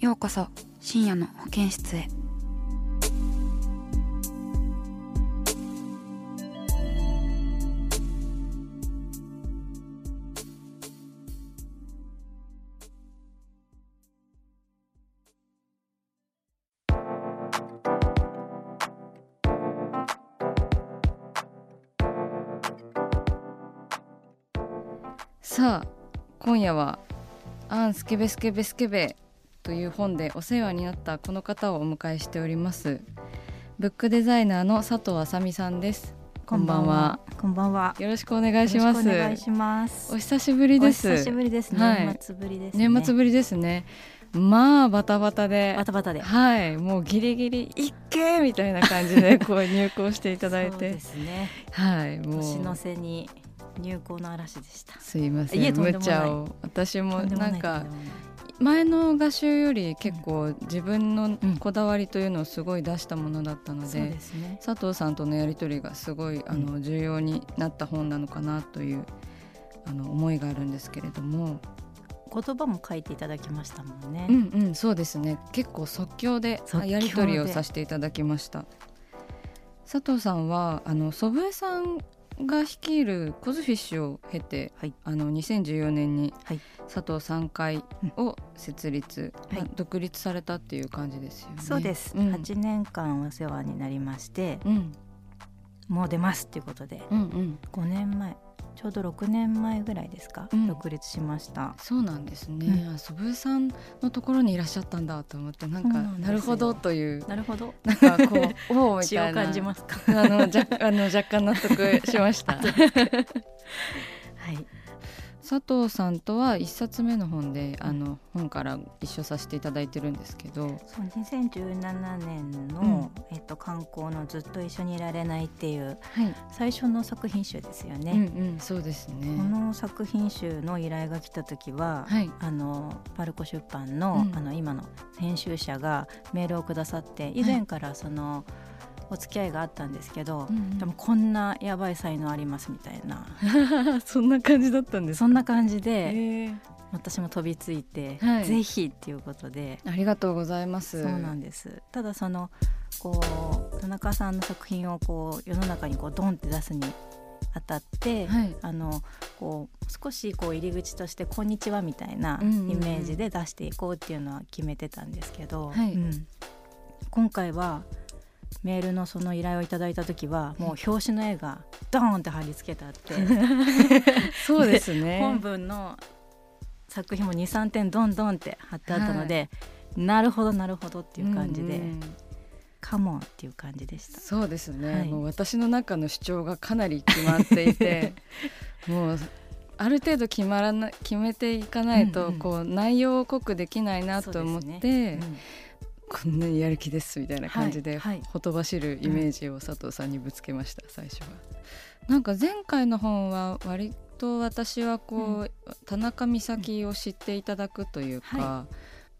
ようこそ深夜の保健室へ。さあ今夜は「アンスケベスケベスケベ」という本でお世話になったこの方をお迎えしておりますブックデザイナーの佐藤あさみさんですこんばんは。こんばんは。よろしくお願いしますよろしくお願いします。お久しぶりですお久しぶりです。はい年末ぶりです、ね。年末ぶりですねまあバタバタでバタバタで。はいもうギリギリいっけみたいな感じでこう入校していただいそうてですね。はいもう年の瀬に入校の嵐でした。すいません。無茶を。私もなんか前の画集より結構自分のこだわりというのをすごい出したものだったのそうでですね。佐藤さんとのやり取りがすごいあの重要になった本なのかなというあの思いがあるんですけれども。言葉も書いていただきましたもんね。うんうんそうですね。結構即興で即興で。やり取りをさせていただきました。佐藤さんはあの祖父江さんが率いるコズフィッシュを経て、はい。あの2014年にはい。佐藤三会を設立、はい。まあ独立されたっていう感じですよね。そうです。うん。八、年間お世話になりまして、うん。もう出ますっていうことで、うんうん、五年前、ちょうど六年前ぐらいですか、うん独立しました。そうなんですね、あ祖父江さんのところにいらっしゃったんだと思ってなんかなるほどというなるほど。なんかこうおおみたいな 感じますか？あの若 あの若干納得しました。はい。佐藤さんとは一冊目の本であの本から一緒させていただいてるんですけど、そう2017年の、えっと、観光の「ずっと一緒にいられない」っていうはい、最初の作品集ですよね。うんうんそうですね。この作品集の依頼が来た時は、はい。あのパルコ出版の,、うん。あの今の編集者がメールをくださって以前からその、お付き合いがあったんですけど、うんうん。でもこんなやばい才能ありますみたいな。そんな感じだったんですか？そんな感じえでー私も飛びついて、はい。ぜひっていうことで。ありがとうございます。そうなんです。ただそのこう田中さんの作品をこう世の中にこうドンって出すにあたって、はい。あのこう少しこう入り口として「こんにちは」みたいなイうんうんうん。メージで出していこうっていうのは決めてたんですけど、はい。うん。今回はメールのその依頼をいただいた時はもう表紙の絵がドーンって貼り付けてあって。そうですね。本文の作品も23点ドンドンって貼ってあったので、なるほどなるほどっていう感じで、うんうんカモンっていう感じでした。そうですね、はい。もう私の中の主張がかなり決まっていて もうある程度決まらな決めていかないと、うんうん。こう内容を濃くできないなと思って、そうですねこんなにやる気ですみたいな感じで、はいはい。ほとばしるイメージを佐藤さんにぶつけました、最初は。なんか前回の本は割と私はこう、田中美咲を知っていただくというか、は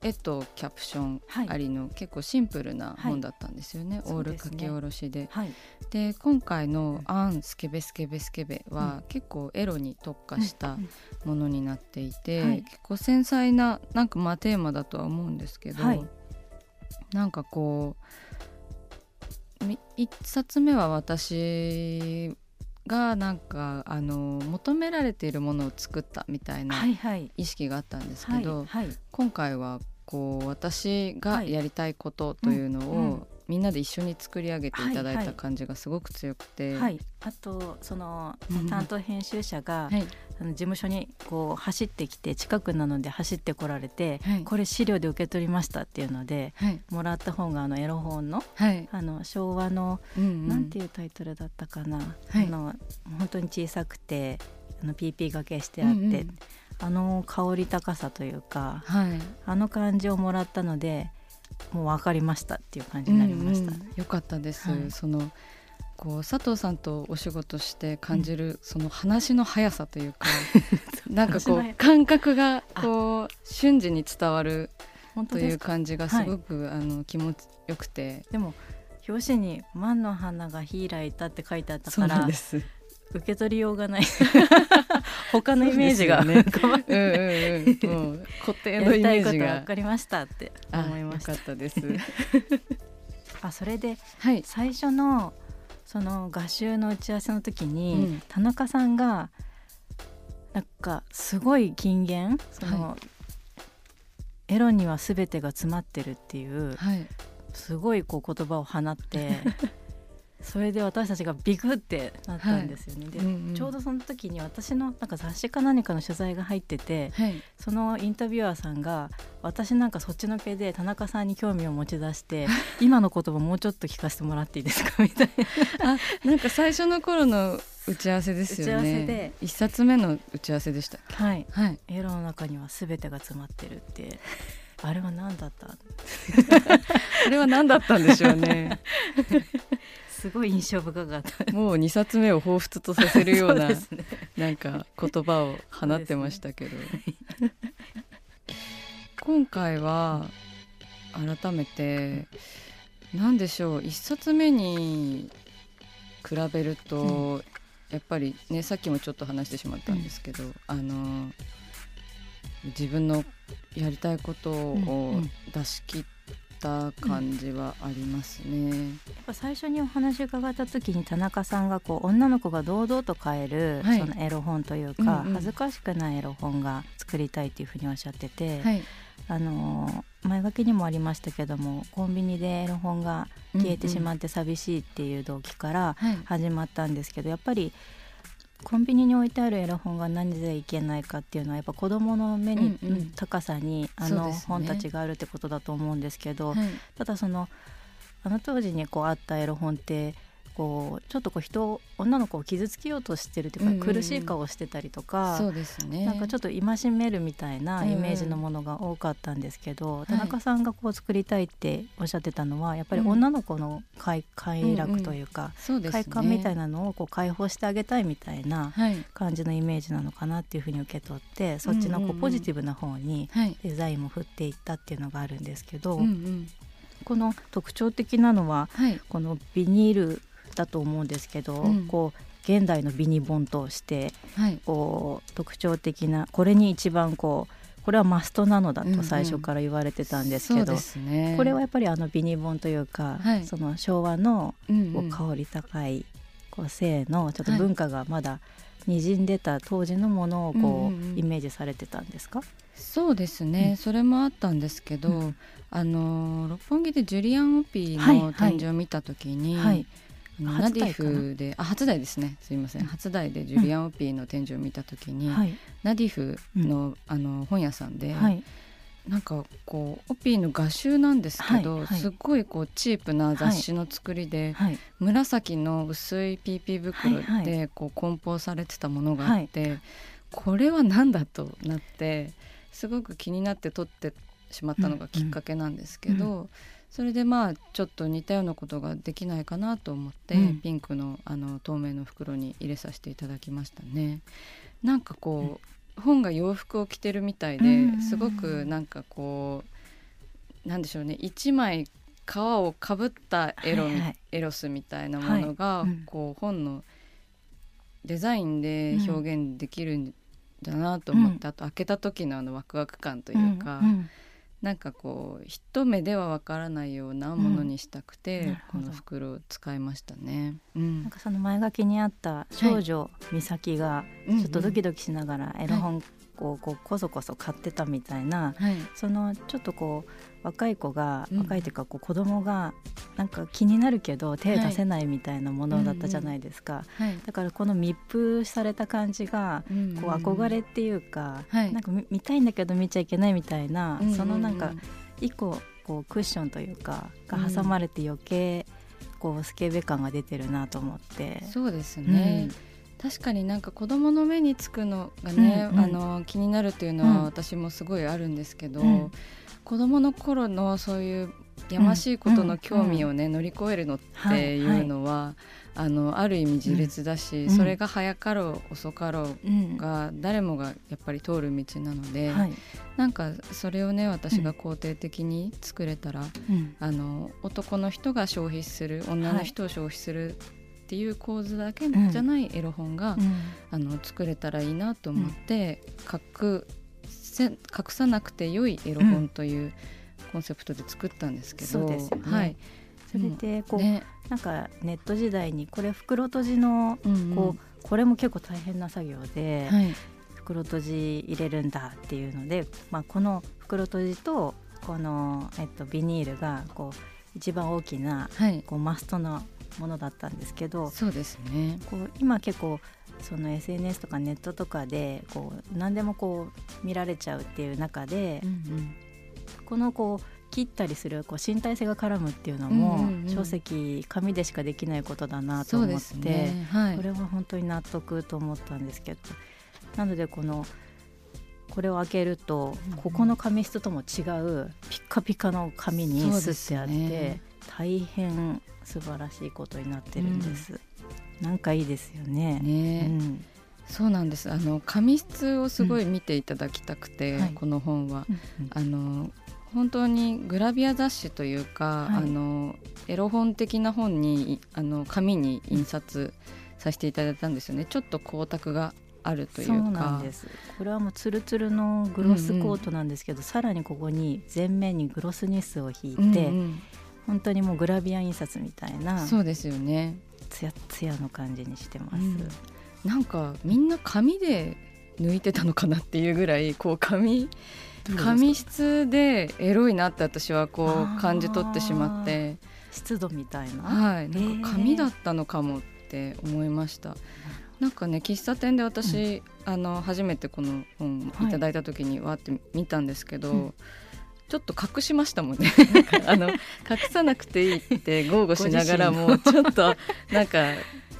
絵とキャプションはい。ありの結構シンプルな本だったんですよね、オール書き下ろしで。はい。で今回の「アンスケベスケベスケベは」結構エロに特化したうん。ものになっていて、はい。結構繊細ななんかまあテーマだとは思うんですけど、はいなんかこうみ一冊目は私がなんかあの求められているものを作ったみたいなはいはい。意識があったんですけはいど、はい。今回はこう私がやりたいことというのを、うんうん。みんなで一緒に作り上げていただいはいはい。た感じがすごく強くて、はい、あとそのうん担当編集者が、事務所にこう走ってきて近くなので走ってこられて、はい。これ資料で受け取りましたっていうのではい。もらった本があのエロ本のはい、あの昭和の、うんうん。なんていうタイトルだったかな、はい。あの本当に小さくてあの PP 掛けしてあって、うんうん。あの香り高さというかはい。あの感じをもらったのでもう分かりましたっていう感じになりました。うんうん。よかったです、はい。そのこう佐藤さんとお仕事して感じる、その話の速さというか なんかこう感覚がこう瞬時に伝わるという感じがすごく、あの気持ちよくて。でも表紙に「万の花がヒイラいた」って書いてあったから受け取りようがない。他のイメージが。そう ん。うんうん固定のイメージが。分かりましたってあ思いました。あそれではい。最初のその画集の打ち合わせの時に、うん。田中さんがなんかすごい金言その、エロには全てが詰まってるっていうはい。すごいこう言葉を放って それで私たちがビクってなったんですよね。でうんうん。ちょうどその時に私のなんか雑誌か何かの取材が入っててはい。そのインタビュアーさんが私なんかそっちのけで田中さんに興味を持ち出して 今の言葉もうちょっと聞かせてもらっていいですか？みたいな。あなんか最初の頃の打ち合わせですよね。打ち合わせで。一冊目の打ち合わせでしたっはい、けはい。エロの中には全てが詰まってるって。あれは何だった？あれは何だったんでしょうねすごい印象深かった。もう2冊目を彷彿とさせるような ね。なんか言葉を放ってましたけど、今回は改めて何でしょう1冊目に比べると、やっぱりねさっきもちょっと話してしまったんですけど、あの自分のやりたいことうんをうん。出し切った感じはありますね。やっぱ最初にお話伺った時に田中さんがこう女の子が堂々と買える、はい。そのエロ本というか、うんうん。恥ずかしくないエロ本が作りたいっていうふうにおっしゃってて、はい、あのー前書きにもありましたけどもコンビニでエロ本が消えてしまうって寂しいっていう動機から始まったんですけどやっぱりコンビニに置いてあるエロ本が何でいけないかっていうのはやっぱ子どもの目に、うんうん。高さにあの、本たちがあるってことだと思うんですけど、はい。ただそのあの当時にこうあったエロ本ってこうちょっとこう人を女の子を傷つけようとしてるというか、うんうんうん。苦しい顔をしてたりとかそうですね。なんかちょっと戒めるみたいなイメージのものが多かったんですけど、田中さんがこう作りたいっておっしゃってたのはやっぱり女の子の快快楽というか、そうですね。快感みたいなのをこう解放してあげたいみたいなはい。感じのイメージなのかなっていうふうに受け取ってそっちのこうん。うんうんうポジティブな方にはい。デザインも振っていったっていうのがあるんですけど、うんうん。この特徴的なのははい。このビニールだと思うんですけど、うん。こう現代のビニ本としてはい。こう特徴的なこれに一番こうこれはマストなのだうんうん。と最初から言われてたんですけど、そうですね。これはやっぱりあのビニ本というか、はい。その昭和のうんうこうん香り高いこう性のちょっと文化がまだにじんでた当時のものをこう、うんうんうん。イメージされてたんですか、そうですね、うん。それもあったんですけど、うん。あの六本木でジュリアン・オピーのはいはい。展示を見た時に、はい。あのナディフであ初台ですね。すいません、うん。初台でジュリアン・オピーの展示を見た時に、はい。ナディフの,、あの本屋さんで、はい。なんかこうオピーの画集なんですけど、はいはい。すっごいこうチープな雑誌の作りで、はい紫の薄い PP 袋でこう梱包されてたものがあって、これは何だとなってすごく気になって撮ってしまったのがきっかけなんですけど、うそれでまあちょっと似たようなことができないかなと思って、うん。ピンクのあの透明の袋に入れさせていただきましたね。なんかこう、本が洋服を着てるみたいで、うん。すごくなんかこうなんでしょうね一枚皮をかぶったエロみ、はいはい。エロスみたいなものが、はい。うん。こう本のデザインで表現できるんだなと思って、うん。あと開けた時のあのワクワク感というか、うんうんなんかこう一目ではわからないようなものにしたくて、うん。この袋を使いましたね。うん。なんかその前書きにあった少女美咲がちょっとドキドキしながらエロ本こうこうこそこそ買ってたみたいなはい。そのちょっとこう若い子が、うん。若いというかこう子供がなんか気になるけど手出せないみたいなものだったじゃないですか、はい。だからこの密封された感じがうん。こう憧れっていうか、はい。なんか見見たいんだけど見ちゃいけないみたいな、うんそのなんか一個こうクッションというかが挟まれて余計こうスケベ感が出てるなと思って。そうですね、確かになんか子供の目につくのがね、うんうん。あの気になるっていうのうん。は私もすごいあるんですけど、うん。子供の頃のそういうやましいことの興味をね、乗り越えるのっていうのは、あのある意味自立だし、うん。それが早かろう遅かろううん。が誰もがやっぱり通る道なので、はい。なんかそれをね私が肯定的に作れたら、うん。あの男の人が消費する女の人を消費するっていう構図だけじゃないエロ本が、うん。あの作れたらいいなと思って、隠せ隠さなくて良いエロ本というコンセプトで作ったんですけど、それでこう、ね、なんかネット時代にこれ袋閉じのうんうん。こう、これも結構大変な作業で、はい、袋閉じ入れるんだっていうので、まあ、この袋閉じとこの、えっと、ビニールがこう一番大きなはい、こうマストなものだったんですけどそうですね。こう今結構その SNS とかネットとかでこう何でもこう見られちゃうっていう中で、うんこのこう切ったりするこう身体性が絡むっていうのも、うんうんうん。書籍紙でしかできないことだなと思って、すね。はい。これは本当に納得と思ったんですけどなのでこのこれを開けると、うんうん。ここの紙質とも違うピッカピカの紙にすってあって、ね大変素晴らしいことになってるんです。なんかいいですよね。ね、うん。そうなんです。あの紙質をすごい見ていただきたくて、はい。この本は。うんあの本当にグラビア雑誌というか、はい。あのエロ本的な本にあの紙に印刷させていただいたんですよね。ちょっと光沢があるというか。そうなんです。これはもうツルツルのグロスコートなんですけど、さらにここに全面にグロスニスを引いて、うんうん本当にもうグラビア印刷みたいなそうですよね。ツヤツヤの感じにしてます。うん。なんかみんな紙で抜いてたのかなっていうぐらいこう紙紙質でエロいなって私はこう感じ取ってしまって。湿度みたいな？はい。なんか紙だったのかもって思いました。なんかね喫茶店で私、あの初めてこの本いただいた時にわーって見たんですけど、うんちょっと隠しましたもんね。あの隠さなくていいって豪語しながらもちょっとなんか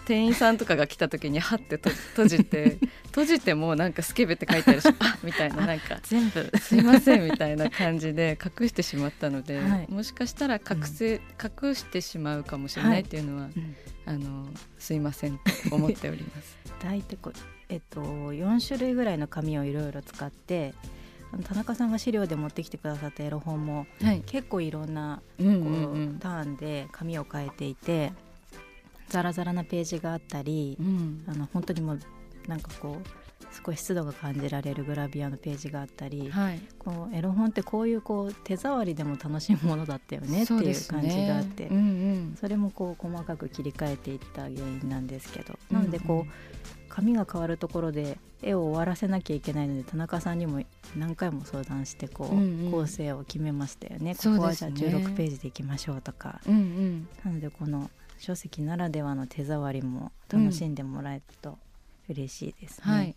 店員さんとかが来た時にハッてと閉じて閉じてもなんかスケベって書いてあるし あみたいななんか全部。すいませんみたいな感じで隠してしまったので、はい。もしかしたら隠せ、隠してしまうかもしれないっていうのは、うん。あのすいませんと思っております。大体こうえっと4種類ぐらいの紙をいろいろ使って田中さんが資料で持ってきてくださったエロ本もはい、結構いろんなターンで紙を変えていてザラザラなページがあったりうん。あの本当にもうなんかこう少し湿度が感じられるグラビアのページがあったり、はい、こうエロ本ってこういうこう手触りでも楽しむものだったよねっていう感じがあってうんうん。それもこう細かく切り替えていった原因なんですけど。なのでこう、紙が変わるところで絵を終わらせなきゃいけないので田中さんにも何回も相談してこう、うんうん構成を決めましたよね。こそうこはじゃあですね16ページでいきましょうとかうんうんなのでこの書籍ならではの手触りも楽しんでもらえると嬉しいですね。はい。